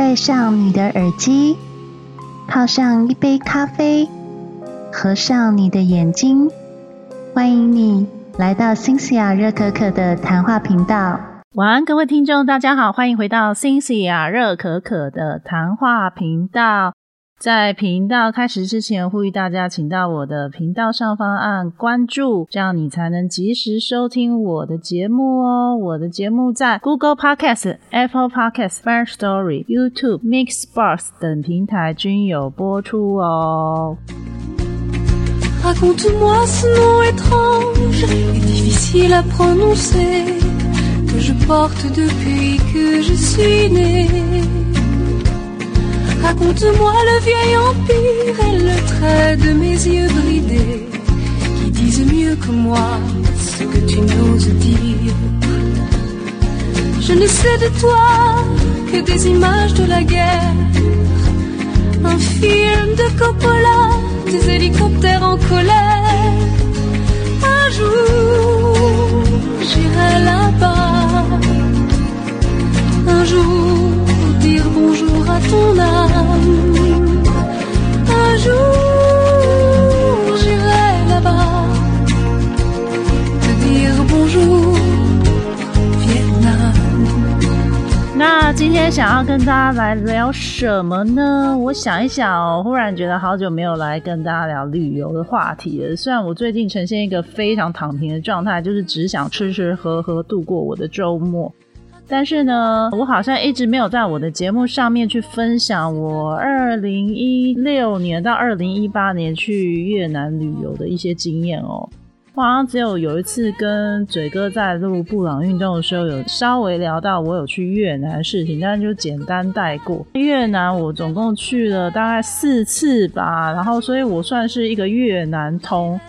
戴上你的耳机，泡上一杯咖啡，合上你的眼睛，欢迎你来到新西亚热可可的谈话频道。晚安，各位听众，大家好，欢迎回到新西亚热可可的谈话频道。在频道开始之前，呼吁大家请到我的频道上方按关注，这样你才能及时收听我的节目哦。我的节目在 Google Podcast、Apple Podcast、First Story、YouTube、Mixbox 等平台均有播出哦。Raconte-moi ce nom étrange et difficile à prononcer que je porte depuis que je suis née. Raconte-moi le vieil empire et le trait de mes yeux bridés qui disent mieux que moi ce que tu n'oses dire. Je ne sais de toi que des images de la guerre, un film de Coppola, des hélicoptères en colère. Un jour, j'irai là-bas. Un jour, 那今天想要跟大家来聊什么呢？我想一想哦，忽然觉得好久没有来跟大家聊旅游的话题了。虽然我最近呈现一个非常躺平的状态，就是只想吃吃喝喝度过我的周末。但是呢，我好像一直没有在我的节目上面去分享我二零一六年到二零一八年去越南旅游的一些经验哦。我好像只有有一次跟嘴哥在录布朗运动的时候，有稍微聊到我有去越南的事情，但是就简单带过。越南我总共去了大概四次吧，然后所以我算是一个越南通。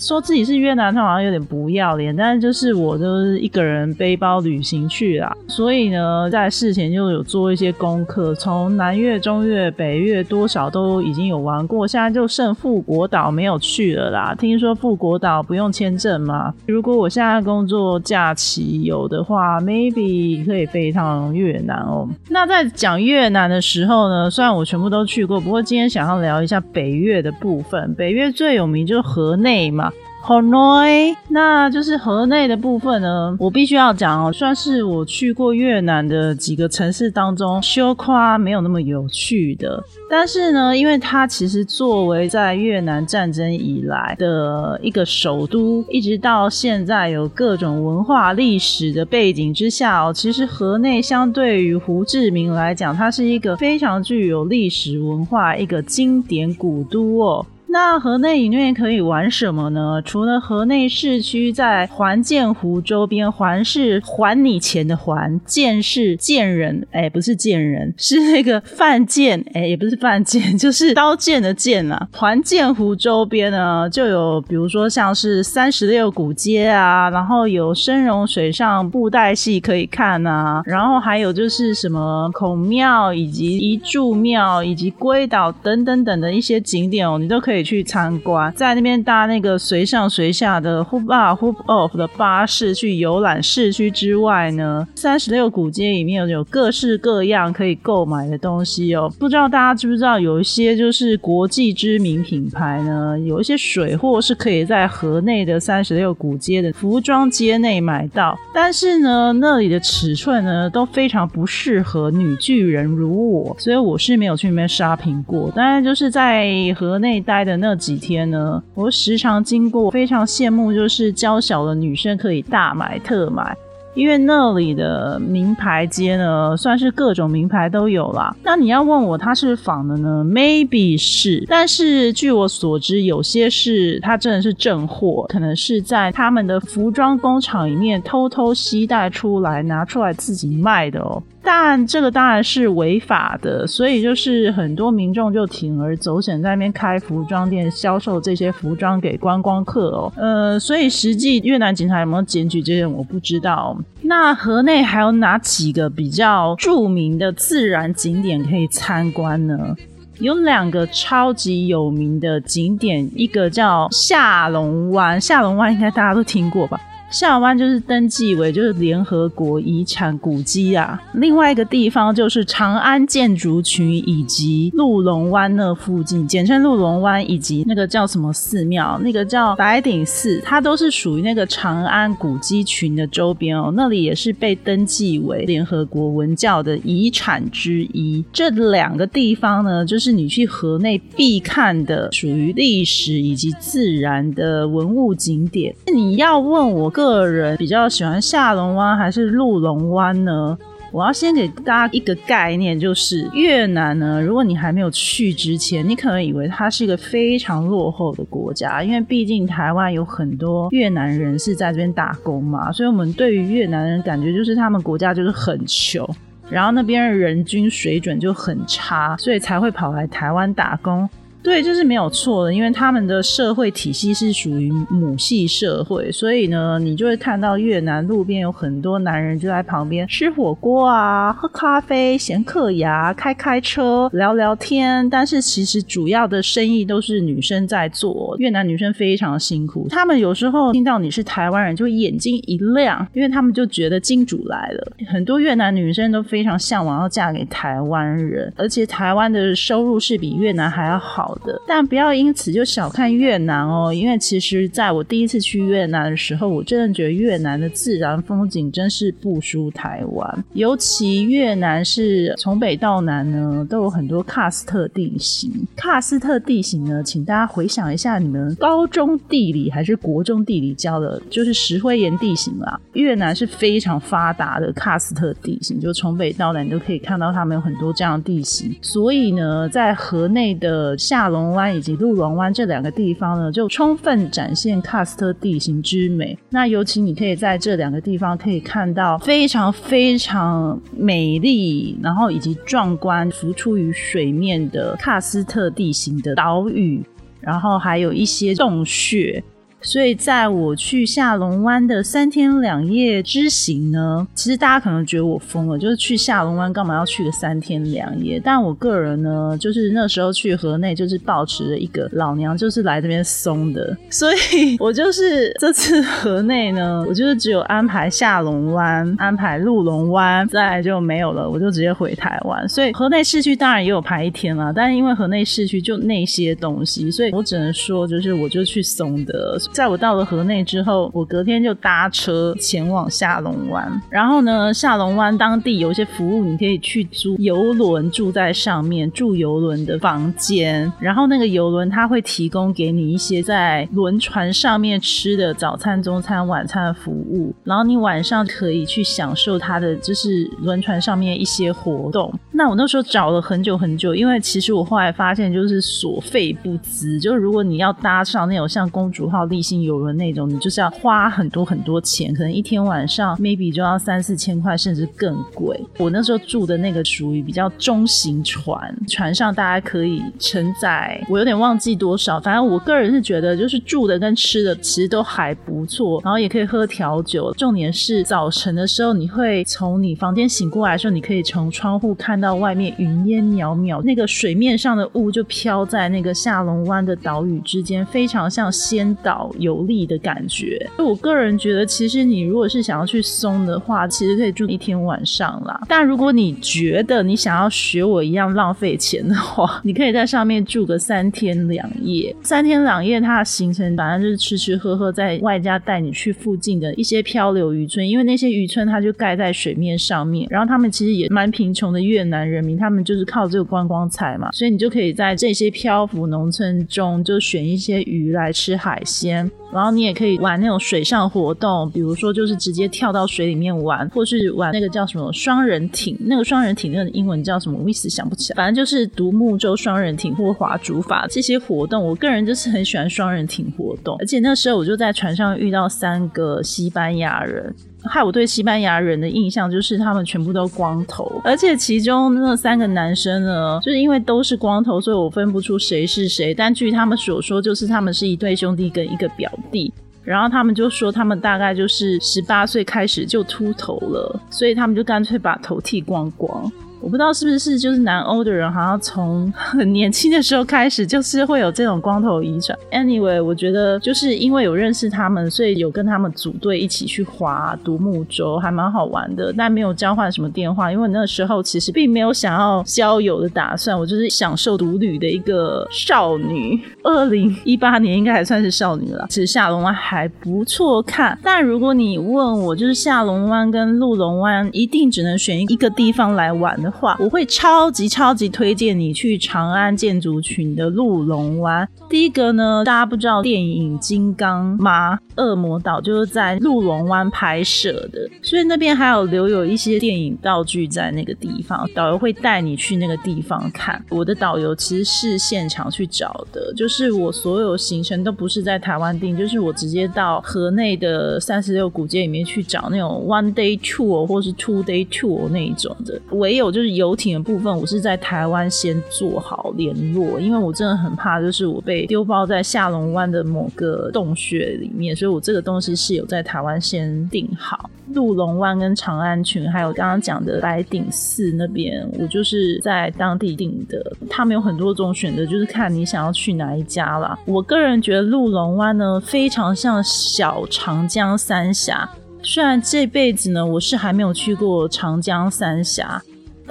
说自己是越南，他好像有点不要脸，但是就是我就是一个人背包旅行去啦，所以呢，在事前就有做一些功课，从南越、中越、北越多少都已经有玩过，现在就剩富国岛没有去了啦。听说富国岛不用签证嘛？如果我现在工作假期有的话，maybe 可以飞一趟越南哦。那在讲越南的时候呢，虽然我全部都去过，不过今天想要聊一下北越的部分。北越最有名就是河内嘛。Hanoi，那就是河内的部分呢。我必须要讲哦，算是我去过越南的几个城市当中，修夸没有那么有趣的。但是呢，因为它其实作为在越南战争以来的一个首都，一直到现在有各种文化历史的背景之下哦，其实河内相对于胡志明来讲，它是一个非常具有历史文化一个经典古都哦。那河内里面可以玩什么呢？除了河内市区，在环建湖周边，环是还你钱的还，剑是剑人，哎，不是剑人，是那个犯剑，哎，也不是犯剑，就是刀剑的剑啊。环建湖周边呢，就有比如说像是三十六古街啊，然后有深融水上布袋戏可以看啊，然后还有就是什么孔庙以及一柱庙以及龟岛等等等的一些景点哦，你都可以。去参观，在那边搭那个随上随下的 Hoop Up Hoop Off 的巴士去游览市区之外呢，三十六古街里面有各式各样可以购买的东西哦。不知道大家知不知道，有一些就是国际知名品牌呢，有一些水货是可以在河内的三十六古街的服装街内买到，但是呢，那里的尺寸呢都非常不适合女巨人如我，所以我是没有去那边 shopping 过。当然就是在河内待的。的那几天呢，我时常经过，非常羡慕，就是娇小的女生可以大买特买。因为那里的名牌街呢，算是各种名牌都有啦。那你要问我它是仿的呢？Maybe 是，但是据我所知，有些是它真的是正货，可能是在他们的服装工厂里面偷偷携带出来，拿出来自己卖的哦。但这个当然是违法的，所以就是很多民众就铤而走险，在那边开服装店，销售这些服装给观光客哦。呃，所以实际越南警察有没有检举这些，我不知道。那河内还有哪几个比较著名的自然景点可以参观呢？有两个超级有名的景点，一个叫下龙湾，下龙湾应该大家都听过吧？下湾就是登记为就是联合国遗产古迹啊。另外一个地方就是长安建筑群以及鹿龙湾那附近，简称鹿龙湾，以及那个叫什么寺庙，那个叫白顶寺，它都是属于那个长安古迹群的周边哦。那里也是被登记为联合国文教的遗产之一。这两个地方呢，就是你去河内必看的，属于历史以及自然的文物景点。你要问我个人比较喜欢下龙湾还是鹿龙湾呢？我要先给大家一个概念，就是越南呢，如果你还没有去之前，你可能以为它是一个非常落后的国家，因为毕竟台湾有很多越南人是在这边打工嘛，所以我们对于越南人感觉就是他们国家就是很穷，然后那边人均水准就很差，所以才会跑来台湾打工。对，这是没有错的，因为他们的社会体系是属于母系社会，所以呢，你就会看到越南路边有很多男人就在旁边吃火锅啊、喝咖啡、闲嗑牙、开开车、聊聊天。但是其实主要的生意都是女生在做，越南女生非常辛苦。他们有时候听到你是台湾人，就会眼睛一亮，因为他们就觉得金主来了。很多越南女生都非常向往要嫁给台湾人，而且台湾的收入是比越南还要好。的，但不要因此就小看越南哦，因为其实在我第一次去越南的时候，我真的觉得越南的自然风景真是不输台湾。尤其越南是从北到南呢，都有很多喀斯特地形。喀斯特地形呢，请大家回想一下，你们高中地理还是国中地理教的，就是石灰岩地形啦。越南是非常发达的喀斯特地形，就从北到南都可以看到他们有很多这样的地形。所以呢，在河内的下大龙湾以及鹿龙湾这两个地方呢，就充分展现喀斯特地形之美。那尤其你可以在这两个地方可以看到非常非常美丽，然后以及壮观浮出于水面的喀斯特地形的岛屿，然后还有一些洞穴。所以，在我去下龙湾的三天两夜之行呢，其实大家可能觉得我疯了，就是去下龙湾干嘛要去个三天两夜？但我个人呢，就是那时候去河内，就是抱持着一个老娘就是来这边松的，所以我就是这次河内呢，我就是只有安排下龙湾，安排鹿龙湾，再来就没有了，我就直接回台湾。所以河内市区当然也有排一天了，但是因为河内市区就那些东西，所以我只能说，就是我就去松的。在我到了河内之后，我隔天就搭车前往下龙湾。然后呢，下龙湾当地有一些服务，你可以去租游轮住在上面，住游轮的房间。然后那个游轮它会提供给你一些在轮船上面吃的早餐、中餐、晚餐的服务。然后你晚上可以去享受它的就是轮船上面一些活动。那我那时候找了很久很久，因为其实我后来发现就是所费不赀，就是如果你要搭上那种像公主号、立信游轮那种，你就是要花很多很多钱，可能一天晚上 maybe 就要三四千块，甚至更贵。我那时候住的那个属于比较中型船，船上大家可以承载，我有点忘记多少，反正我个人是觉得就是住的跟吃的其实都还不错，然后也可以喝调酒。重点是早晨的时候，你会从你房间醒过来的时候，你可以从窗户看到到外面云烟袅袅，那个水面上的雾就飘在那个下龙湾的岛屿之间，非常像仙岛游历的感觉，就我个人觉得，其实你如果是想要去松的话，其实可以住一天晚上啦。但如果你觉得你想要学我一样浪费钱的话，你可以在上面住个三天两夜。三天两夜，它的行程反正就是吃吃喝喝，在外加带你去附近的一些漂流渔村，因为那些渔村它就盖在水面上面，然后他们其实也蛮贫穷的越南人民，他们就是靠这个观光财嘛，所以你就可以在这些漂浮农村中，就选一些鱼来吃海鲜。然后你也可以玩那种水上活动，比如说就是直接跳到水里面玩，或是玩那个叫什么双人艇，那个双人艇那个英文叫什么，我一时想不起来。反正就是独木舟双人艇或划竹筏这些活动，我个人就是很喜欢双人艇活动。而且那时候我就在船上遇到三个西班牙人。害我对西班牙人的印象就是他们全部都光头，而且其中那三个男生呢，就是因为都是光头，所以我分不出谁是谁。但据他们所说，就是他们是一对兄弟跟一个表弟。然后他们就说，他们大概就是十八岁开始就秃头了，所以他们就干脆把头剃光光。我不知道是不是就是南欧的人，好像从很年轻的时候开始，就是会有这种光头遗传。Anyway，我觉得就是因为有认识他们，所以有跟他们组队一起去划独木舟，还蛮好玩的。但没有交换什么电话，因为那时候其实并没有想要交友的打算，我就是享受独旅的一个少女。二零一八年应该还算是少女了。其实下龙湾还不错看，但如果你问我，就是下龙湾跟鹿龙湾一定只能选一个地方来玩的。话我会超级超级推荐你去长安建筑群的鹿龙湾。第一个呢，大家不知道电影《金刚》吗？恶魔岛就是在鹿龙湾拍摄的，所以那边还有留有一些电影道具在那个地方。导游会带你去那个地方看。我的导游其实是现场去找的，就是我所有行程都不是在台湾订，就是我直接到河内的三十六古街里面去找那种 one day tour 或是 two day tour 那一种的。唯有就就是游艇的部分，我是在台湾先做好联络，因为我真的很怕，就是我被丢包在下龙湾的某个洞穴里面，所以我这个东西是有在台湾先定好。鹿龙湾跟长安群，还有刚刚讲的白顶寺那边，我就是在当地订的。他们有很多种选择，就是看你想要去哪一家啦。我个人觉得鹿龙湾呢，非常像小长江三峡。虽然这辈子呢，我是还没有去过长江三峡。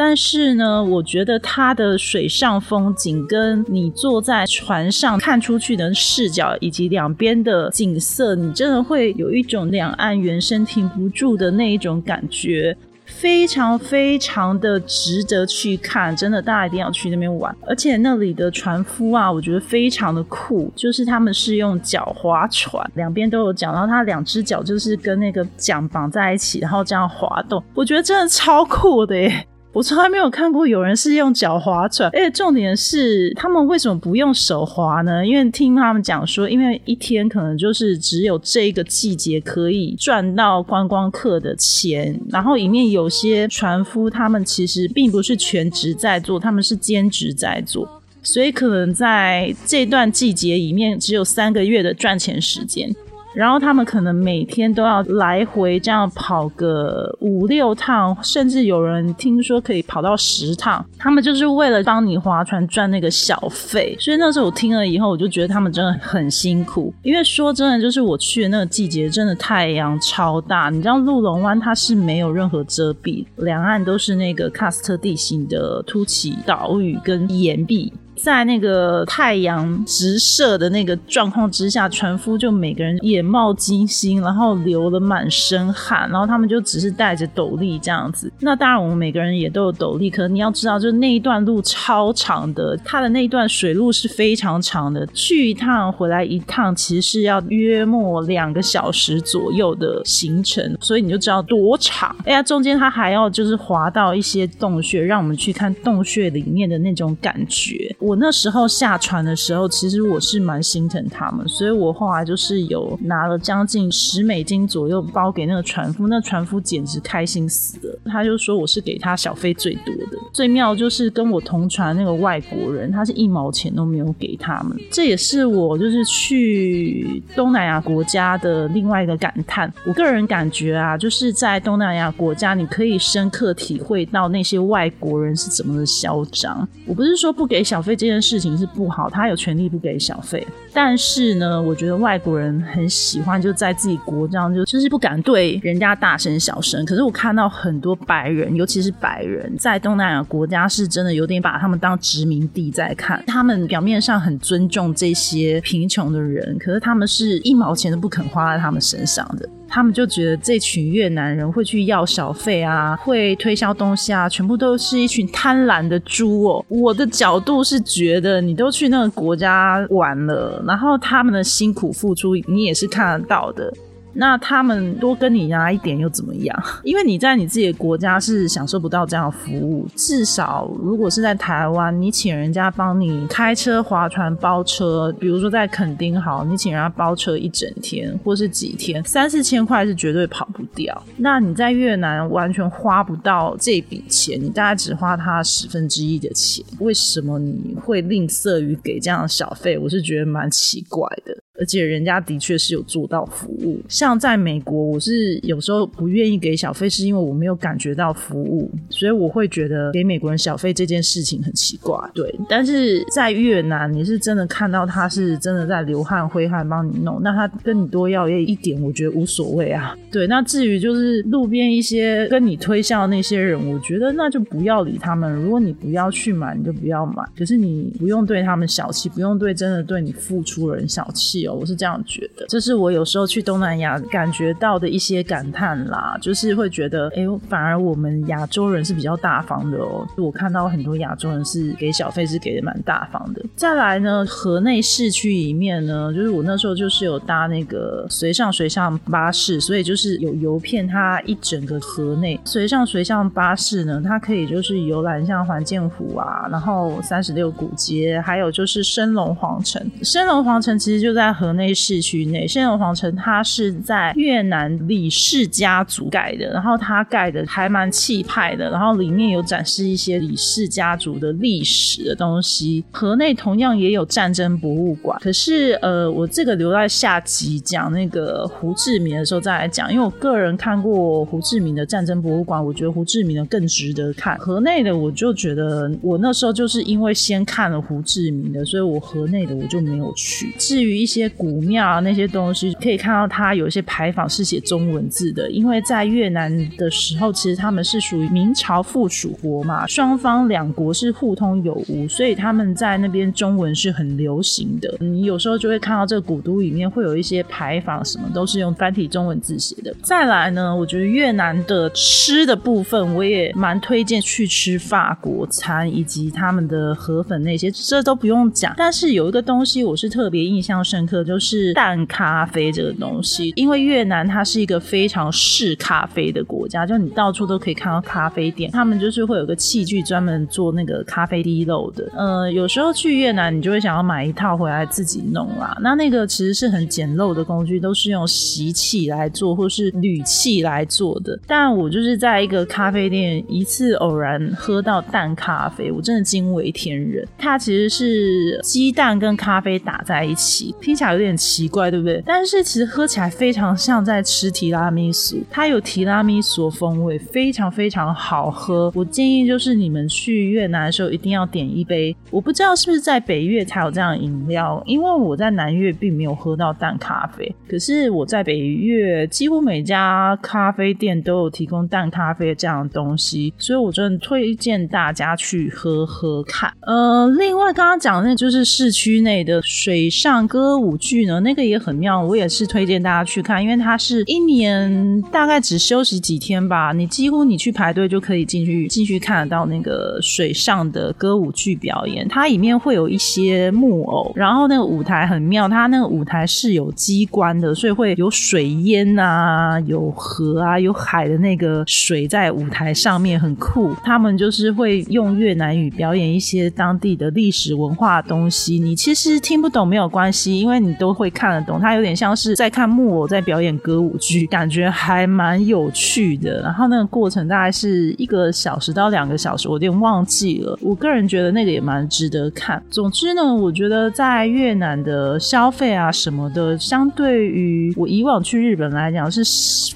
但是呢，我觉得它的水上风景跟你坐在船上看出去的视角，以及两边的景色，你真的会有一种两岸猿声停不住的那一种感觉，非常非常的值得去看。真的，大家一定要去那边玩。而且那里的船夫啊，我觉得非常的酷，就是他们是用脚划船，两边都有桨，然后他两只脚就是跟那个桨绑在一起，然后这样滑动，我觉得真的超酷的耶。我从来没有看过有人是用脚划船，而且重点是他们为什么不用手划呢？因为听他们讲说，因为一天可能就是只有这个季节可以赚到观光客的钱，然后里面有些船夫他们其实并不是全职在做，他们是兼职在做，所以可能在这段季节里面只有三个月的赚钱时间。然后他们可能每天都要来回这样跑个五六趟，甚至有人听说可以跑到十趟。他们就是为了帮你划船赚那个小费。所以那时候我听了以后，我就觉得他们真的很辛苦。因为说真的，就是我去的那个季节，真的太阳超大。你知道鹿龙湾它是没有任何遮蔽，两岸都是那个喀斯特地形的凸起岛屿跟岩壁。在那个太阳直射的那个状况之下，船夫就每个人眼冒金星，然后流了满身汗，然后他们就只是戴着斗笠这样子。那当然，我们每个人也都有斗笠，可是你要知道，就那一段路超长的，它的那一段水路是非常长的，去一趟回来一趟，其实是要约莫两个小时左右的行程，所以你就知道多长。哎呀，中间它还要就是滑到一些洞穴，让我们去看洞穴里面的那种感觉。我那时候下船的时候，其实我是蛮心疼他们，所以我后来就是有拿了将近十美金左右包给那个船夫，那船夫简直开心死了，他就说我是给他小费最多的。最妙就是跟我同船那个外国人，他是一毛钱都没有给他们，这也是我就是去东南亚国家的另外一个感叹。我个人感觉啊，就是在东南亚国家，你可以深刻体会到那些外国人是怎么的嚣张。我不是说不给小费。这件事情是不好，他有权利不给小费。但是呢，我觉得外国人很喜欢就在自己国这样，就就是不敢对人家大声小声。可是我看到很多白人，尤其是白人，在东南亚国家是真的有点把他们当殖民地在看。他们表面上很尊重这些贫穷的人，可是他们是一毛钱都不肯花在他们身上的。他们就觉得这群越南人会去要小费啊，会推销东西啊，全部都是一群贪婪的猪哦。我的角度是觉得，你都去那个国家玩了，然后他们的辛苦付出，你也是看得到的。那他们多跟你拿一点又怎么样？因为你在你自己的国家是享受不到这样的服务。至少如果是在台湾，你请人家帮你开车、划船、包车，比如说在垦丁好，你请人家包车一整天或是几天，三四千块是绝对跑不掉。那你在越南完全花不到这笔钱，你大概只花他十分之一的钱。为什么你会吝啬于给这样的小费？我是觉得蛮奇怪的。而且人家的确是有做到服务。像在美国，我是有时候不愿意给小费，是因为我没有感觉到服务，所以我会觉得给美国人小费这件事情很奇怪。对，但是在越南，你是真的看到他是真的在流汗挥汗帮你弄，那他跟你多要也一点，我觉得无所谓啊。对，那至于就是路边一些跟你推销的那些人，我觉得那就不要理他们。如果你不要去买，你就不要买。可是你不用对他们小气，不用对真的对你付出的人小气。我是这样觉得，这是我有时候去东南亚感觉到的一些感叹啦，就是会觉得，哎，反而我们亚洲人是比较大方的哦。我看到很多亚洲人是给小费是给的蛮大方的。再来呢，河内市区里面呢，就是我那时候就是有搭那个随上随上巴士，所以就是有游片它一整个河内随上随上巴士呢，它可以就是游览像环建湖啊，然后三十六古街，还有就是升龙皇城。升龙皇城其实就在河内市区内。升龙皇城它是在越南李氏家族盖的，然后它盖的还蛮气派的，然后里面有展示一些李氏家族的历史的东西。河内同样也有战争博物馆，可是呃，我这个留在下集讲那个胡志明的时候再来讲，因为我个人看过胡志明的战争博物馆，我觉得胡志明的更值得看。河内的我就觉得我那时候就是因为先看了胡志明的，所以我河内的我就没有去。至于一些古庙啊那些东西，可以看到它有一些牌坊是写中文字的，因为在越南的时候，其实他们是属于明朝附属国嘛，双方两国是互通有无，所以他们在那边中文是很流行的。你有时候就会看到这个古都里面会有一些牌坊，什么都是用繁体中文字写的。再来呢，我觉得越南的吃的部分，我也蛮推荐去吃法国餐以及他们的河粉那些，这都不用讲。但是有一个东西我是特别印象深刻，可就是淡咖啡这个东西。因为越南它是一个非常嗜咖啡的国家，就你到处都可以看到咖啡店，他们就是会有个器具专门做那个咖啡滴漏的。呃，有时候去越南，你就会想要买一套回来自己弄啦。那那个其实是很简陋的工具，都是用锡器来做，或是铝器来做的。但我就是在一个咖啡店一次偶然喝到淡咖啡，我真的惊为天人。它其实是鸡蛋跟咖啡打在一起，听起来有点奇怪，对不对？但是其实喝起来非常像在吃提拉米苏，它有提拉米苏风味，非常非常好喝。我建议就是你们去越南的时候一定要点一杯。我不知道是不是在北越才有这样的饮料，因为我在南越并没有喝到淡咖啡。可是我在北越几乎每家咖啡店都有提供淡咖啡这样的东西，所以我真的推荐大家去喝喝看。呃，另外刚刚讲的那就是市区内的水上歌舞舞剧呢，那个也很妙，我也是推荐大家去看，因为它是一年大概只休息几天吧，你几乎你去排队就可以进去进去看得到那个水上的歌舞剧表演。它里面会有一些木偶，然后那个舞台很妙，它那个舞台是有机关的，所以会有水淹啊，有河啊，有海的那个水在舞台上面很酷。他们就是会用越南语表演一些当地的历史文化东西，你其实听不懂没有关系，因为你都会看得懂。它有点像是在看木偶在表演歌舞剧，感觉还蛮有趣的。然后那个过程大概是一个小时到两个小时，我有点忘记了。我个人觉得那个也蛮。值得看。总之呢，我觉得在越南的消费啊什么的，相对于我以往去日本来讲是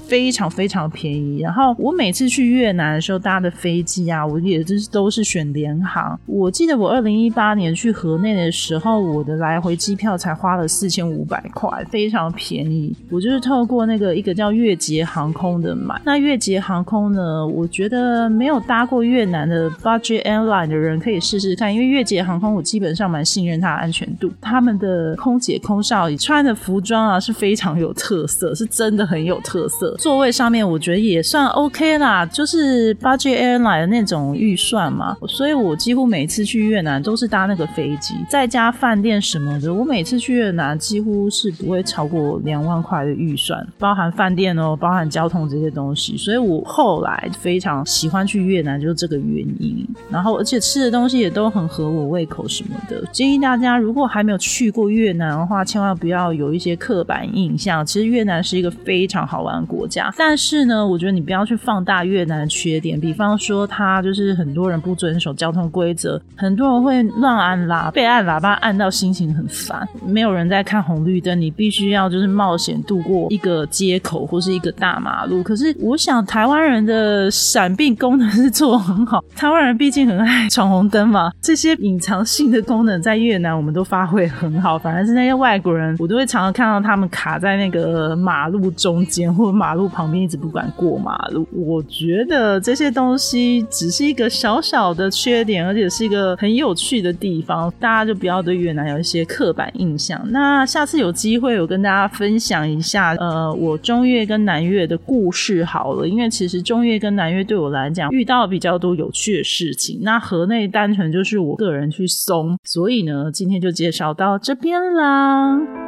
非常非常便宜。然后我每次去越南的时候搭的飞机啊，我也就是都是选联航。我记得我二零一八年去河内的时候，我的来回机票才花了四千五百块，非常便宜。我就是透过那个一个叫越捷航空的买。那越捷航空呢，我觉得没有搭过越南的 budget airline 的人可以试试看，因为越捷。航空我基本上蛮信任它的安全度，他们的空姐空少穿的服装啊是非常有特色，是真的很有特色。座位上面我觉得也算 OK 啦，就是 budget airline 的那种预算嘛，所以我几乎每次去越南都是搭那个飞机，再加饭店什么的，我每次去越南几乎是不会超过两万块的预算，包含饭店哦，包含交通这些东西。所以我后来非常喜欢去越南，就是这个原因。然后而且吃的东西也都很合我。胃口什么的，建议大家如果还没有去过越南的话，千万不要有一些刻板印象。其实越南是一个非常好玩的国家，但是呢，我觉得你不要去放大越南的缺点，比方说它就是很多人不遵守交通规则，很多人会乱按喇叭，被按喇叭按到心情很烦，没有人在在看红绿灯，你必须要就是冒险度过一个街口或是一个大马路。可是我想台湾人的闪避功能是做的很好，台湾人毕竟很爱闯红灯嘛，这些隐藏性的功能在越南我们都发挥很好，反而是那些外国人，我都会常常看到他们卡在那个马路中间或马路旁边，一直不敢过马路。我觉得这些东西只是一个小小的缺点，而且是一个很有趣的地方，大家就不要对越南有一些刻板印象。那那下次有机会，我跟大家分享一下，呃，我中越跟南越的故事好了，因为其实中越跟南越对我来讲遇到比较多有趣的事情。那河内单纯就是我个人去松，所以呢，今天就介绍到这边啦。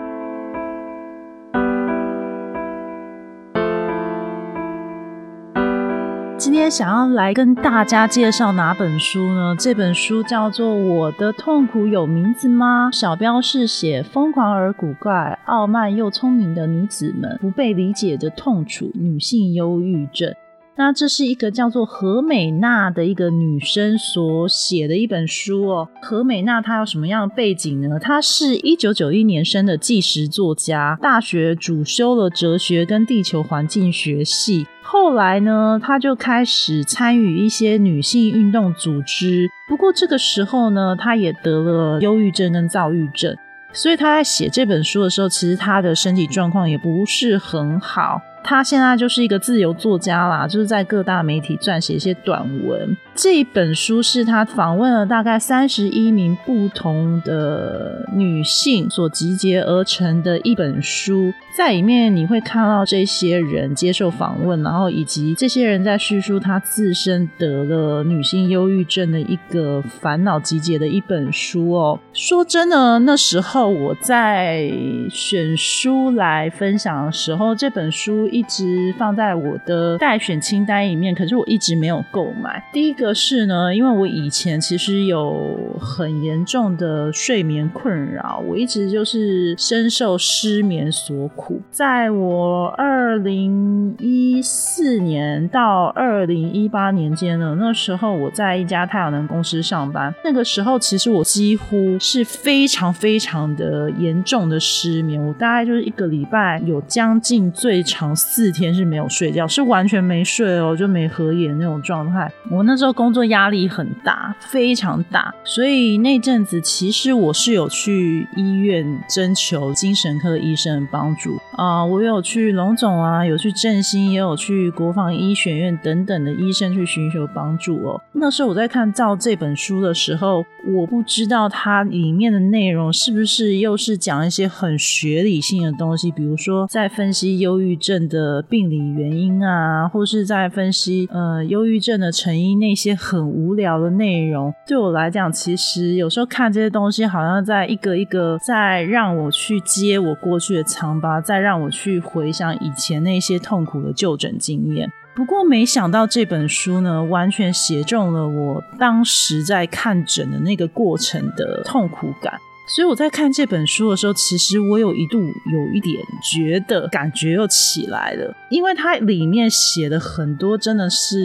今天想要来跟大家介绍哪本书呢？这本书叫做《我的痛苦有名字吗》，小标是写疯狂而古怪、傲慢又聪明的女子们不被理解的痛楚——女性忧郁症。那这是一个叫做何美娜的一个女生所写的一本书哦。何美娜她有什么样的背景呢？她是一九九一年生的纪实作家，大学主修了哲学跟地球环境学系。后来呢，他就开始参与一些女性运动组织。不过这个时候呢，他也得了忧郁症跟躁郁症，所以他在写这本书的时候，其实他的身体状况也不是很好。他现在就是一个自由作家啦，就是在各大媒体撰写一些短文。这一本书是他访问了大概三十一名不同的女性所集结而成的一本书，在里面你会看到这些人接受访问，然后以及这些人在叙述他自身得了女性忧郁症的一个烦恼集结的一本书哦。说真的，那时候我在选书来分享的时候，这本书。一直放在我的待选清单里面，可是我一直没有购买。第一个是呢，因为我以前其实有很严重的睡眠困扰，我一直就是深受失眠所苦。在我二零一四年到二零一八年间呢，那时候我在一家太阳能公司上班，那个时候其实我几乎是非常非常的严重的失眠，我大概就是一个礼拜有将近最长。四天是没有睡觉，是完全没睡哦，就没合眼那种状态。我那时候工作压力很大，非常大，所以那阵子其实我是有去医院征求精神科医生的帮助啊，我有去龙总啊，有去振兴，也有去国防医学院等等的医生去寻求帮助哦。那时候我在看照这本书的时候，我不知道它里面的内容是不是又是讲一些很学理性的东西，比如说在分析忧郁症的。的病理原因啊，或是在分析呃忧郁症的成因那些很无聊的内容，对我来讲，其实有时候看这些东西，好像在一个一个在让我去接我过去的疮疤，再让我去回想以前那些痛苦的就诊经验。不过没想到这本书呢，完全写中了我当时在看诊的那个过程的痛苦感。所以我在看这本书的时候，其实我有一度有一点觉得感觉又起来了，因为它里面写的很多真的是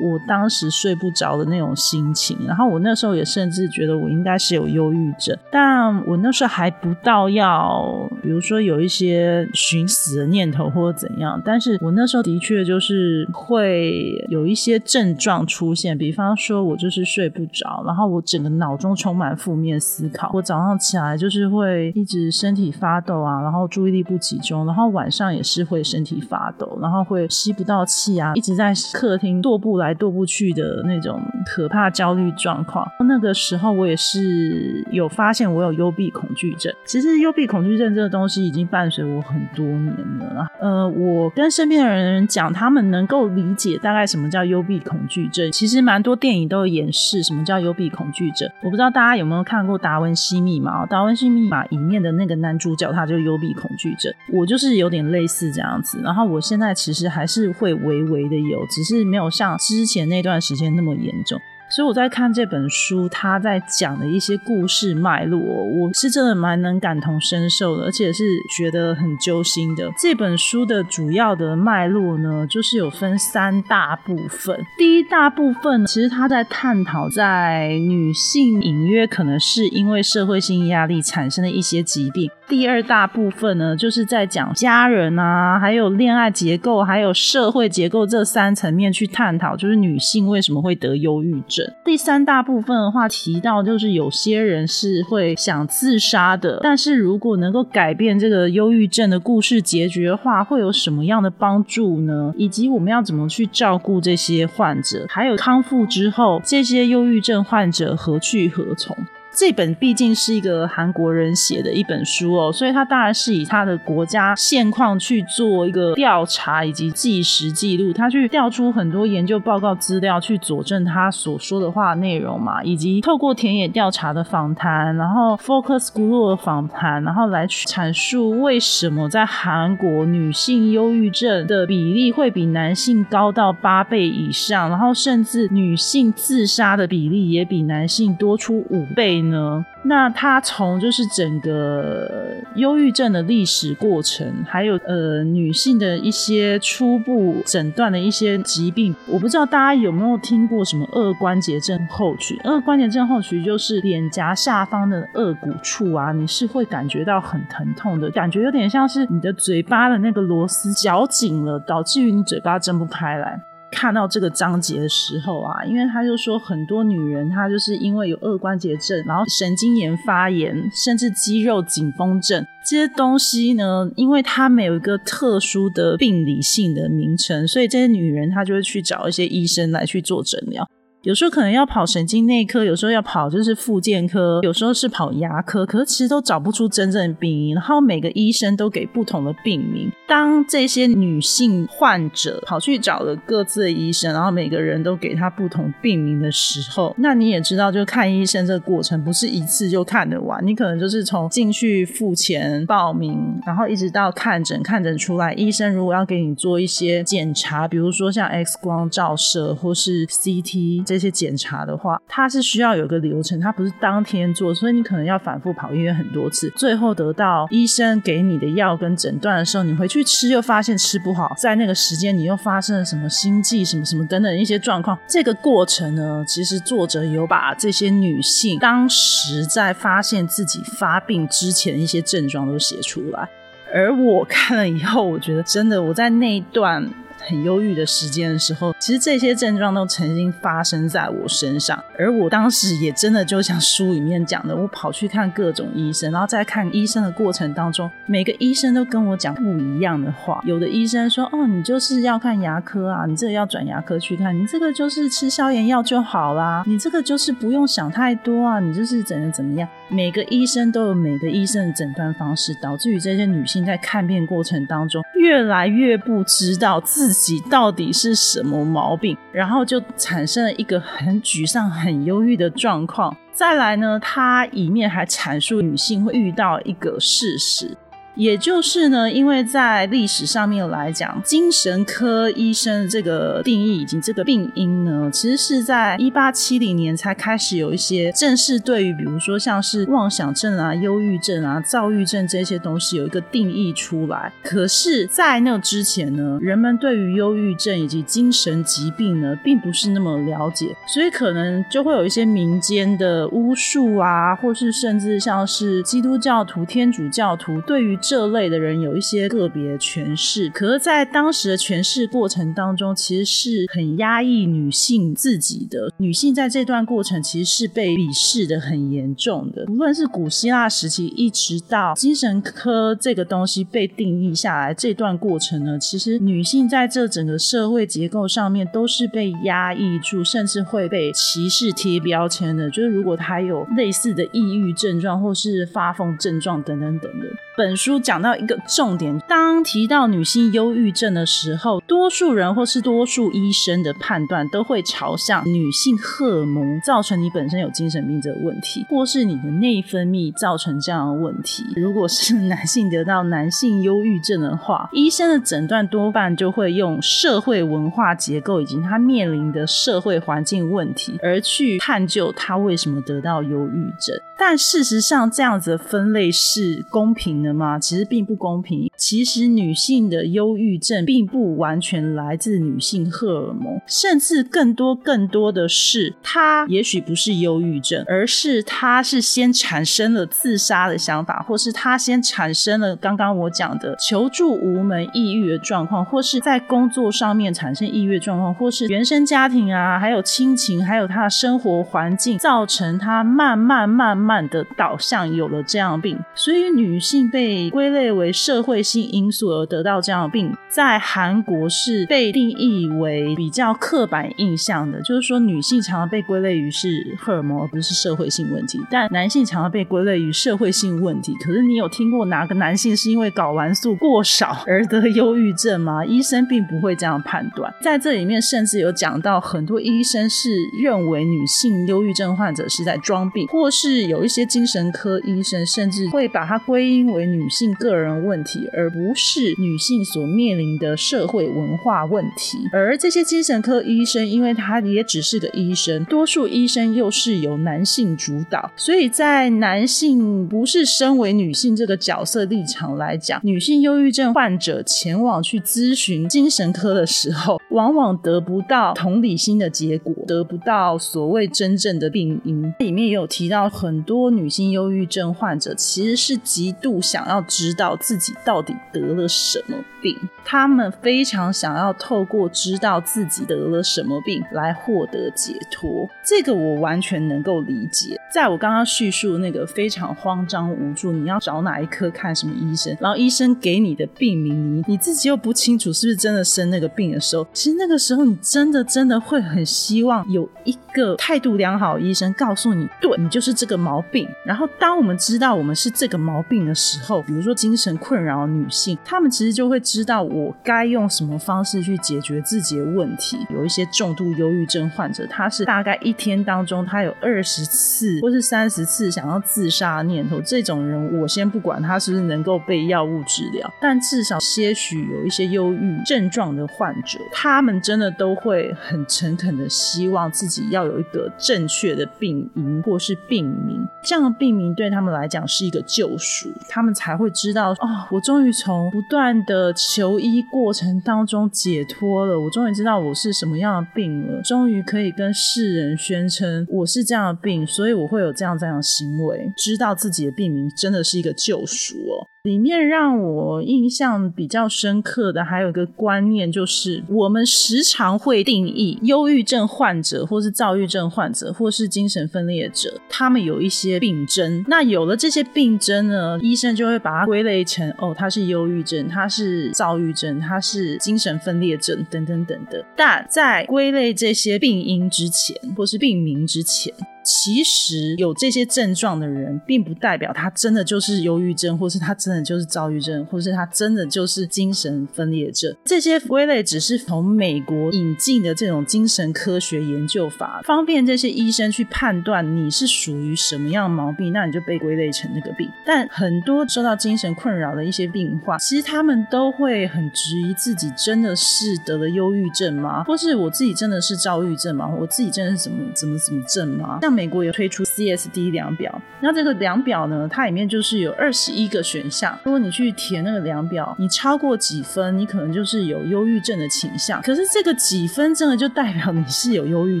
我当时睡不着的那种心情。然后我那时候也甚至觉得我应该是有忧郁症，但我那时候还不到要，比如说有一些寻死的念头或者怎样。但是我那时候的确就是会有一些症状出现，比方说我就是睡不着，然后我整个脑中充满负面思考，我早上。起来就是会一直身体发抖啊，然后注意力不集中，然后晚上也是会身体发抖，然后会吸不到气啊，一直在客厅踱步来踱步去的那种可怕焦虑状况。那个时候我也是有发现我有幽闭恐惧症。其实幽闭恐惧症这个东西已经伴随我很多年了。呃，我跟身边的人讲，他们能够理解大概什么叫幽闭恐惧症。其实蛮多电影都有演示什么叫幽闭恐惧症。我不知道大家有没有看过《达文西密码》。《达文西密码》里面的那个男主角，他就幽闭恐惧症。我就是有点类似这样子。然后我现在其实还是会微微的有，只是没有像之前那段时间那么严重。所以我在看这本书，他在讲的一些故事脉络，我是真的蛮能感同身受的，而且是觉得很揪心的。这本书的主要的脉络呢，就是有分三大部分。第一大部分其实他在探讨在女性隐约可能是因为社会性压力产生的一些疾病。第二大部分呢，就是在讲家人啊，还有恋爱结构，还有社会结构这三层面去探讨，就是女性为什么会得忧郁症。第三大部分的话，提到就是有些人是会想自杀的，但是如果能够改变这个忧郁症的故事结局的话，会有什么样的帮助呢？以及我们要怎么去照顾这些患者，还有康复之后，这些忧郁症患者何去何从？这本毕竟是一个韩国人写的一本书哦，所以他当然是以他的国家现况去做一个调查以及纪实记录，他去调出很多研究报告资料去佐证他所说的话内容嘛，以及透过田野调查的访谈，然后 focus group 的访谈，然后来阐述为什么在韩国女性忧郁症的比例会比男性高到八倍以上，然后甚至女性自杀的比例也比男性多出五倍。呢？那他从就是整个忧郁症的历史过程，还有呃女性的一些初步诊断的一些疾病，我不知道大家有没有听过什么二关节症候群？二关节症候群就是脸颊下方的颚骨处啊，你是会感觉到很疼痛的，感觉有点像是你的嘴巴的那个螺丝绞紧了，导致于你嘴巴睁不开来。看到这个章节的时候啊，因为他就说很多女人她就是因为有二关节症，然后神经炎发炎，甚至肌肉紧绷症这些东西呢，因为它没有一个特殊的病理性的名称，所以这些女人她就会去找一些医生来去做诊疗。有时候可能要跑神经内科，有时候要跑就是复健科，有时候是跑牙科，可是其实都找不出真正的病因。然后每个医生都给不同的病名。当这些女性患者跑去找了各自的医生，然后每个人都给她不同病名的时候，那你也知道，就看医生这个过程不是一次就看得完。你可能就是从进去付钱报名，然后一直到看诊，看诊出来，医生如果要给你做一些检查，比如说像 X 光照射或是 CT。这些检查的话，它是需要有个流程，它不是当天做，所以你可能要反复跑医院很多次，最后得到医生给你的药跟诊断的时候，你回去吃又发现吃不好，在那个时间你又发生了什么心悸、什么什么等等一些状况。这个过程呢，其实作者有把这些女性当时在发现自己发病之前一些症状都写出来，而我看了以后，我觉得真的我在那一段。很忧郁的时间的时候，其实这些症状都曾经发生在我身上，而我当时也真的就像书里面讲的，我跑去看各种医生，然后在看医生的过程当中，每个医生都跟我讲不一样的话。有的医生说：“哦，你就是要看牙科啊，你这个要转牙科去看，你这个就是吃消炎药就好啦，你这个就是不用想太多啊，你就是怎样怎么样。”每个医生都有每个医生的诊断方式，导致于这些女性在看病过程当中越来越不知道自己到底是什么毛病，然后就产生了一个很沮丧、很忧郁的状况。再来呢，它里面还阐述女性会遇到一个事实。也就是呢，因为在历史上面来讲，精神科医生这个定义以及这个病因呢，其实是在一八七零年才开始有一些正式对于，比如说像是妄想症啊、忧郁症啊、躁郁症这些东西有一个定义出来。可是，在那之前呢，人们对于忧郁症以及精神疾病呢，并不是那么了解，所以可能就会有一些民间的巫术啊，或是甚至像是基督教徒、天主教徒对于这类的人有一些个别诠释，可是，在当时的诠释过程当中，其实是很压抑女性自己的。女性在这段过程其实是被鄙视的很严重的。无论是古希腊时期，一直到精神科这个东西被定义下来，这段过程呢，其实女性在这整个社会结构上面都是被压抑住，甚至会被歧视贴标签的。就是如果她有类似的抑郁症状或是发疯症状等等等的，本书。书讲到一个重点，当提到女性忧郁症的时候，多数人或是多数医生的判断都会朝向女性荷尔蒙造成你本身有精神病这个问题，或是你的内分泌造成这样的问题。如果是男性得到男性忧郁症的话，医生的诊断多半就会用社会文化结构以及他面临的社会环境问题而去探究他为什么得到忧郁症。但事实上，这样子分类是公平的吗？其实并不公平。其实女性的忧郁症并不完全来自女性荷尔蒙，甚至更多更多的是，她也许不是忧郁症，而是她是先产生了自杀的想法，或是她先产生了刚刚我讲的求助无门、抑郁的状况，或是在工作上面产生抑郁状况，或是原生家庭啊，还有亲情，还有她的生活环境，造成她慢慢慢慢。慢的导向有了这样病，所以女性被归类为社会性因素而得到这样的病，在韩国是被定义为比较刻板印象的，就是说女性常常被归类于是荷尔蒙而不是社会性问题，但男性常常被归类于社会性问题。可是你有听过哪个男性是因为睾丸素过少而得忧郁症吗？医生并不会这样判断。在这里面甚至有讲到很多医生是认为女性忧郁症患者是在装病，或是有。有一些精神科医生甚至会把它归因为女性个人问题，而不是女性所面临的社会文化问题。而这些精神科医生，因为他也只是个医生，多数医生又是由男性主导，所以在男性不是身为女性这个角色立场来讲，女性忧郁症患者前往去咨询精神科的时候，往往得不到同理心的结果，得不到所谓真正的病因。里面也有提到很。多女性忧郁症患者其实是极度想要知道自己到底得了什么病，他们非常想要透过知道自己得了什么病来获得解脱。这个我完全能够理解。在我刚刚叙述那个非常慌张无助，你要找哪一科看什么医生，然后医生给你的病名，你你自己又不清楚是不是真的生那个病的时候，其实那个时候你真的真的会很希望有一个态度良好的医生告诉你，对你就是这个毛。病，然后当我们知道我们是这个毛病的时候，比如说精神困扰女性，她们其实就会知道我该用什么方式去解决自己的问题。有一些重度忧郁症患者，他是大概一天当中他有二十次或是三十次想要自杀念头，这种人我先不管他是不是能够被药物治疗，但至少些许有一些忧郁症状的患者，他们真的都会很诚恳的希望自己要有一个正确的病因或是病名。这样的病名对他们来讲是一个救赎，他们才会知道哦，我终于从不断的求医过程当中解脱了，我终于知道我是什么样的病了，终于可以跟世人宣称我是这样的病，所以我会有这样这样的行为，知道自己的病名真的是一个救赎哦。里面让我印象比较深刻的还有一个观念，就是我们时常会定义忧郁症患者，或是躁郁症患者，或是精神分裂者，他们有一些病症。那有了这些病症呢，医生就会把它归类成哦，他是忧郁症，他是躁郁症，他是精神分裂症等等等等。但在归类这些病因之前，或是病名之前。其实有这些症状的人，并不代表他真的就是忧郁症，或是他真的就是躁郁症，或是他真的就是精神分裂症。这些归类只是从美国引进的这种精神科学研究法，方便这些医生去判断你是属于什么样毛病，那你就被归类成那个病。但很多受到精神困扰的一些病患，其实他们都会很质疑自己真的是得了忧郁症吗？或是我自己真的是躁郁症吗？我自己真的是怎么怎么怎么症吗？美国有推出 CSD 量表，那这个量表呢，它里面就是有二十一个选项。如果你去填那个量表，你超过几分，你可能就是有忧郁症的倾向。可是这个几分真的就代表你是有忧郁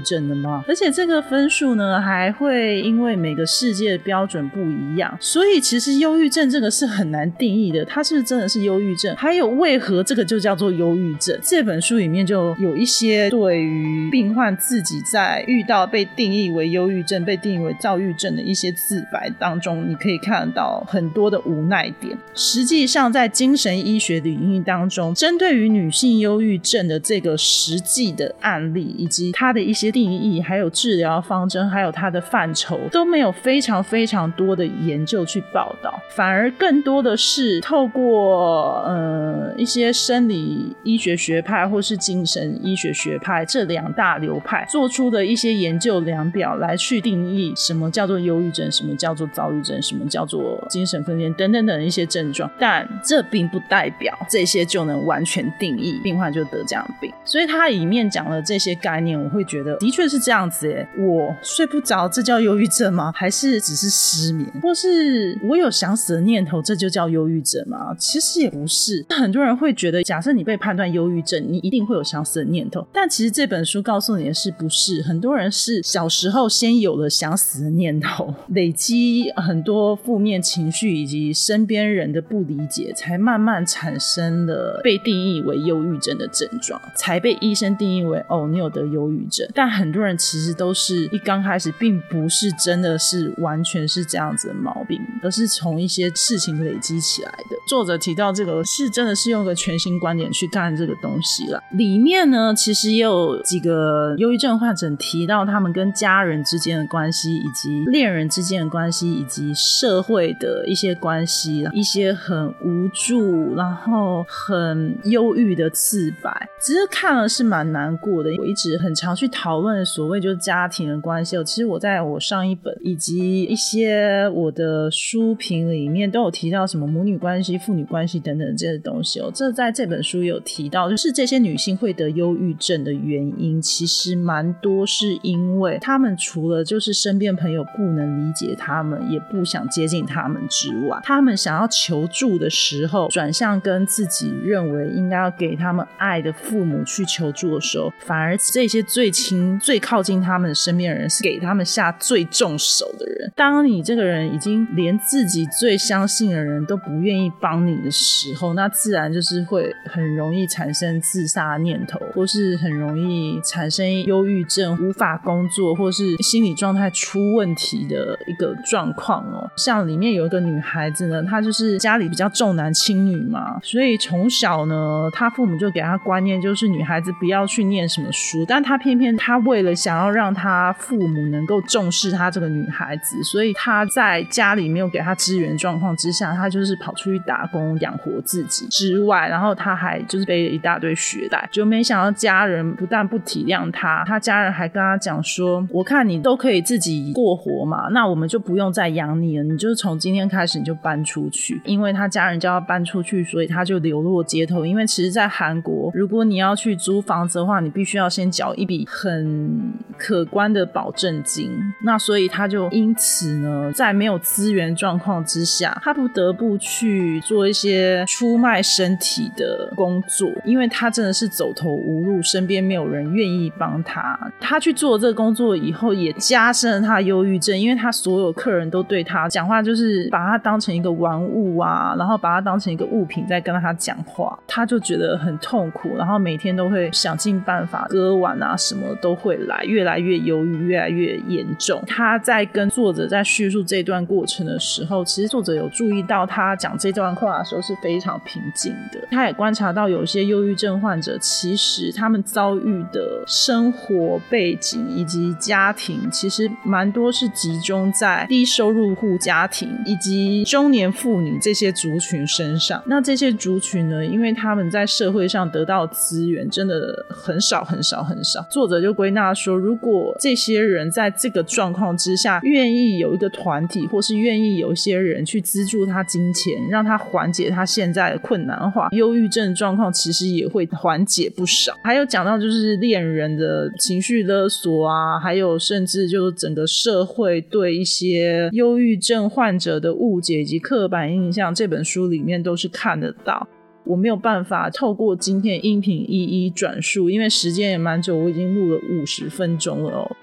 症的吗？而且这个分数呢，还会因为每个世界标准不一样，所以其实忧郁症这个是很难定义的。它是是真的是忧郁症？还有为何这个就叫做忧郁症？这本书里面就有一些对于病患自己在遇到被定义为忧郁。症被定义为躁郁症的一些自白当中，你可以看到很多的无奈点。实际上，在精神医学领域当中，针对于女性忧郁症的这个实际的案例，以及它的一些定义，还有治疗方针，还有它的范畴，都没有非常非常多的研究去报道，反而更多的是透过呃一些生理医学学派或是精神医学学派这两大流派做出的一些研究量表来去定义什么叫做忧郁症，什么叫做躁郁症，什么叫做精神分裂等等等一些症状，但这并不代表这些就能完全定义病患就得这样的病。所以它里面讲了这些概念，我会觉得的确是这样子。诶，我睡不着，这叫忧郁症吗？还是只是失眠？或是我有想死的念头，这就叫忧郁症吗？其实也不是。很多人会觉得，假设你被判断忧郁症，你一定会有想死的念头。但其实这本书告诉你的是，不是很多人是小时候先有了想死的念头，累积很多负面情绪以及身边人的不理解，才慢慢产生了被定义为忧郁症的症状，才被医生定义为哦，你有得忧郁症。但很多人其实都是一刚开始，并不是真的是完全是这样子的毛病，而是从一些事情累积起来的。作者提到这个是真的是用个全新观点去看这个东西了。里面呢，其实也有几个忧郁症患者提到他们跟家人之间的关系，以及恋人之间的关系，以及社会的一些关系，一些很无助，然后很忧郁的自白。其实看了是蛮难过的。我一直很常去讨论所谓就是家庭的关系。其实我在我上一本以及一些我的书评里面都有提到什么母女关系、父女关系等等这些东西哦。这在这本书有提到，就是这些女性会得忧郁症的原因，其实蛮多是因为她们除了就是身边朋友不能理解他们，也不想接近他们之外，他们想要求助的时候，转向跟自己认为应该要给他们爱的父母去求助的时候，反而这些最亲、最靠近他们的身边人是给他们下最重手的人。当你这个人已经连自己最相信的人都不愿意帮你的时候，那自然就是会很容易产生自杀念头，或是很容易产生忧郁症、无法工作，或是心理状态出问题的一个状况哦。像里面有一个女孩子呢，她就是家里比较重男轻女嘛，所以从小呢，她父母就给她观念，就是女孩子不要去念什么书，但她偏偏她为了想要让她父母能够重视她这个女孩子，所以她在家里没有给她支援状况之下，她就是跑出去打工养活自己之外，然后她还就是背了一大堆学贷，就没想到家人不但不体谅她，她家人还跟她讲说：“我看你都可以自己过活嘛，那我们就不用再养你了，你就是从今天开始你就搬出去。”因为他家人就要搬出去，所以他就流落街头。因为其实，在韩国，如果你要去租房子的话，你必须要先缴一笔很可观的保证金。那所以他就因此呢，在没有资源状况之下，他不得不去做一些出卖身体的工作，因为他真的是走投无路，身边没有人愿意帮他。他去做这个工作以后，也加深了他的忧郁症，因为他所有客人都对他讲话，就是把他当成一个玩物啊，然后把他当成一个物品在跟他讲话，他就觉得很痛苦，然后每天都会想尽办法割腕啊，什么都会来，越来越忧郁，越来越严重。他在跟作者在叙述这段过程的时候，其实作者有注意到他讲这段话的时候是非常平静的。他也观察到有些忧郁症患者，其实他们遭遇的生活背景以及家庭，其实蛮多是集中在低收入户家庭以及中年妇女这些族群身上。那这些族群呢，因为他们在社会上得到资源真的很少很少很少。作者就归纳说，如果这些人在这个状况之下，愿意有一个团体，或是愿意有一些人去资助他金钱，让他缓解他现在的困难化，忧郁症状况其实也会缓解不少。还有讲到就是恋人的情绪勒索啊，还有甚至就是整个社会对一些忧郁症患者的误解以及刻板印象，这本书里面都是看得到。我没有办法透过今天音频一一转述，因为时间也蛮久，我已经录了五十分钟了哦。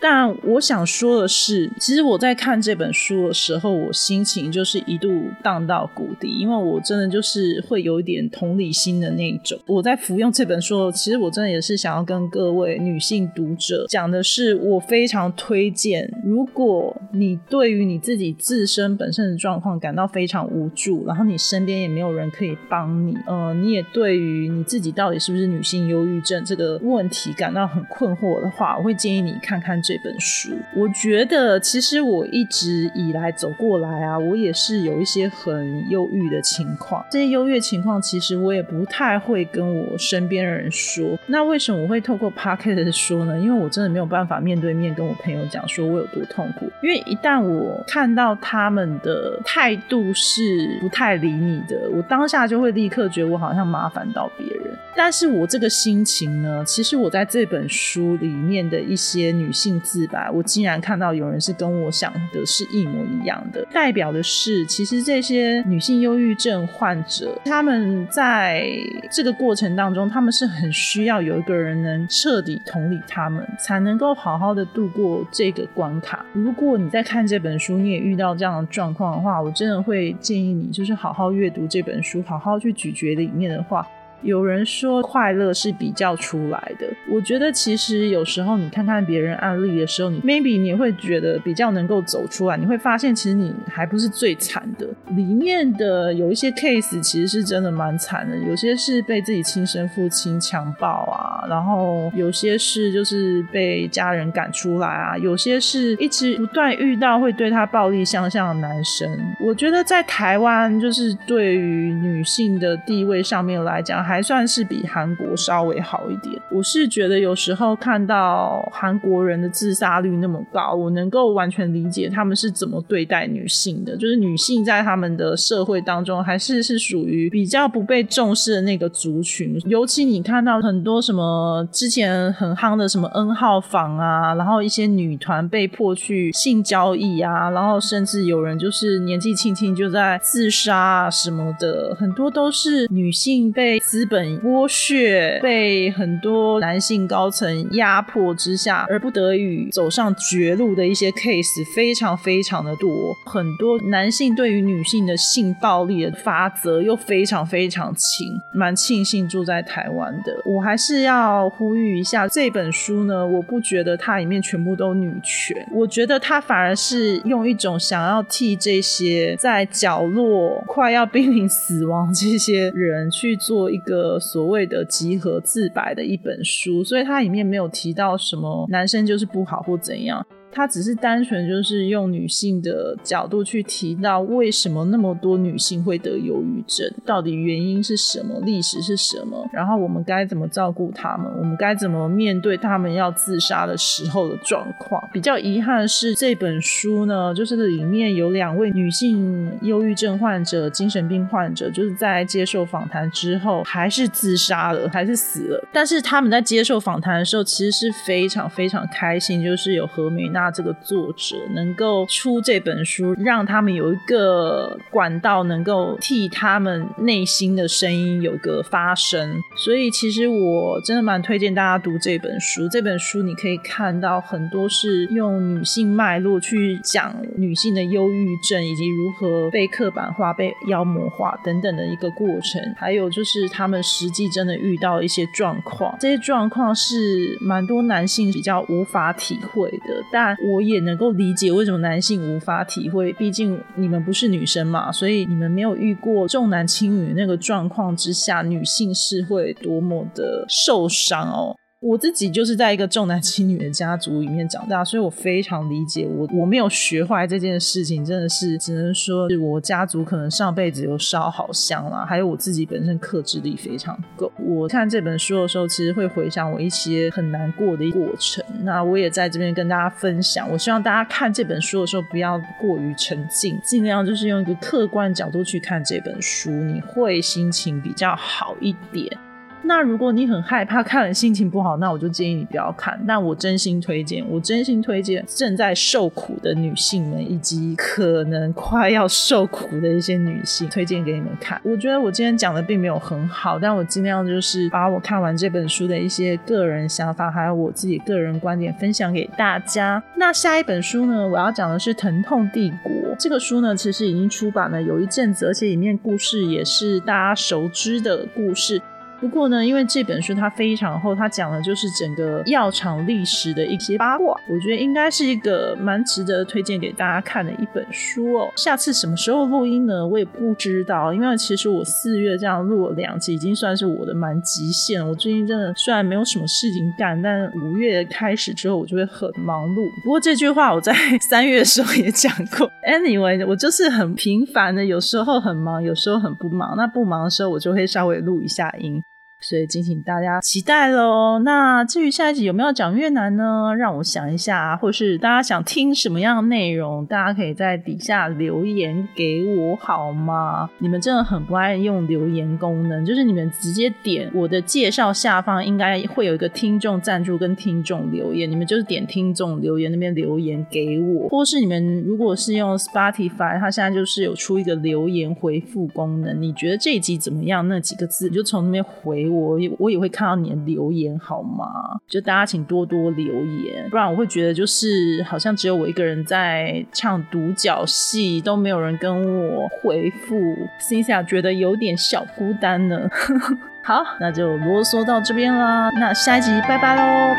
但我想说的是，其实我在看这本书的时候，我心情就是一度荡到谷底，因为我真的就是会有一点同理心的那种。我在服用这本书，其实我真的也是想要跟各位女性读者讲的是，我非常推荐，如果你对于你自己自身本身的状况感到非常无助，然后你身边也没有人可以帮你，呃，你也对于你自己到底是不是女性忧郁症这个问题感到很困惑的话，我会建议你看看。这本书，我觉得其实我一直以来走过来啊，我也是有一些很忧郁的情况。这些忧郁情况，其实我也不太会跟我身边的人说。那为什么我会透过 p o c k e t 说呢？因为我真的没有办法面对面跟我朋友讲说我有多痛苦。因为一旦我看到他们的态度是不太理你的，我当下就会立刻觉得我好像麻烦到别人。但是我这个心情呢，其实我在这本书里面的一些女性。自白，我竟然看到有人是跟我想的是一模一样的，代表的是，其实这些女性忧郁症患者，他们在这个过程当中，他们是很需要有一个人能彻底同理他们，才能够好好的度过这个关卡。如果你在看这本书，你也遇到这样的状况的话，我真的会建议你，就是好好阅读这本书，好好去咀嚼里面的话。有人说快乐是比较出来的，我觉得其实有时候你看看别人案例的时候，你 maybe 你会觉得比较能够走出来，你会发现其实你还不是最惨的。里面的有一些 case 其实是真的蛮惨的，有些是被自己亲生父亲强暴啊，然后有些是就是被家人赶出来啊，有些是一直不断遇到会对他暴力相向的男生。我觉得在台湾就是对于女性的地位上面来讲。还算是比韩国稍微好一点。我是觉得有时候看到韩国人的自杀率那么高，我能够完全理解他们是怎么对待女性的。就是女性在他们的社会当中，还是是属于比较不被重视的那个族群。尤其你看到很多什么之前很夯的什么 N 号房啊，然后一些女团被迫去性交易啊，然后甚至有人就是年纪轻轻就在自杀啊什么的，很多都是女性被资本剥削，被很多男性高层压迫之下，而不得已走上绝路的一些 case 非常非常的多。很多男性对于女性的性暴力的法则又非常非常轻。蛮庆幸住在台湾的，我还是要呼吁一下这本书呢。我不觉得它里面全部都女权，我觉得它反而是用一种想要替这些在角落快要濒临死亡这些人去做一个。个所谓的集合自白的一本书，所以它里面没有提到什么男生就是不好或怎样。他只是单纯就是用女性的角度去提到为什么那么多女性会得忧郁症，到底原因是什么，历史是什么，然后我们该怎么照顾他们，我们该怎么面对他们要自杀的时候的状况。比较遗憾的是这本书呢，就是里面有两位女性忧郁症患者、精神病患者，就是在接受访谈之后还是自杀了，还是死了。但是他们在接受访谈的时候，其实是非常非常开心，就是有何美娜。那这个作者能够出这本书，让他们有一个管道，能够替他们内心的声音有个发声。所以，其实我真的蛮推荐大家读这本书。这本书你可以看到很多是用女性脉络去讲女性的忧郁症，以及如何被刻板化、被妖魔化等等的一个过程。还有就是他们实际真的遇到一些状况，这些状况是蛮多男性比较无法体会的，但。我也能够理解为什么男性无法体会，毕竟你们不是女生嘛，所以你们没有遇过重男轻女那个状况之下，女性是会多么的受伤哦。我自己就是在一个重男轻女的家族里面长大，所以我非常理解我我没有学坏这件事情，真的是只能说是我家族可能上辈子有烧好香啦，还有我自己本身克制力非常够。我看这本书的时候，其实会回想我一些很难过的过程，那我也在这边跟大家分享。我希望大家看这本书的时候不要过于沉浸，尽量就是用一个客观角度去看这本书，你会心情比较好一点。那如果你很害怕看了心情不好，那我就建议你不要看。但我真心推荐，我真心推荐正在受苦的女性们，以及可能快要受苦的一些女性，推荐给你们看。我觉得我今天讲的并没有很好，但我尽量就是把我看完这本书的一些个人想法，还有我自己个人观点分享给大家。那下一本书呢，我要讲的是《疼痛帝国》这个书呢，其实已经出版了有一阵子，而且里面故事也是大家熟知的故事。不过呢，因为这本书它非常厚，它讲的就是整个药厂历史的一些八卦，我觉得应该是一个蛮值得推荐给大家看的一本书哦。下次什么时候录音呢？我也不知道，因为其实我四月这样录了两集，已经算是我的蛮极限。我最近真的虽然没有什么事情干，但五月开始之后我就会很忙碌。不过这句话我在 三月的时候也讲过。Anyway，我就是很频繁的，有时候很忙，有时候很不忙。那不忙的时候，我就会稍微录一下音。所以敬请大家期待喽。那至于下一集有没有讲越南呢？让我想一下，或是大家想听什么样的内容，大家可以在底下留言给我好吗？你们真的很不爱用留言功能，就是你们直接点我的介绍下方应该会有一个听众赞助跟听众留言，你们就是点听众留言那边留言给我，或是你们如果是用 Spotify，它现在就是有出一个留言回复功能，你觉得这一集怎么样？那几个字你就从那边回。我我也会看到你的留言，好吗？就大家请多多留言，不然我会觉得就是好像只有我一个人在唱独角戏，都没有人跟我回复。心想觉得有点小孤单呢。好，那就啰嗦到这边啦，那下一集拜拜喽。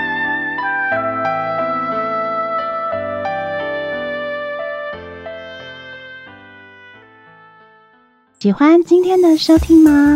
喜欢今天的收听吗？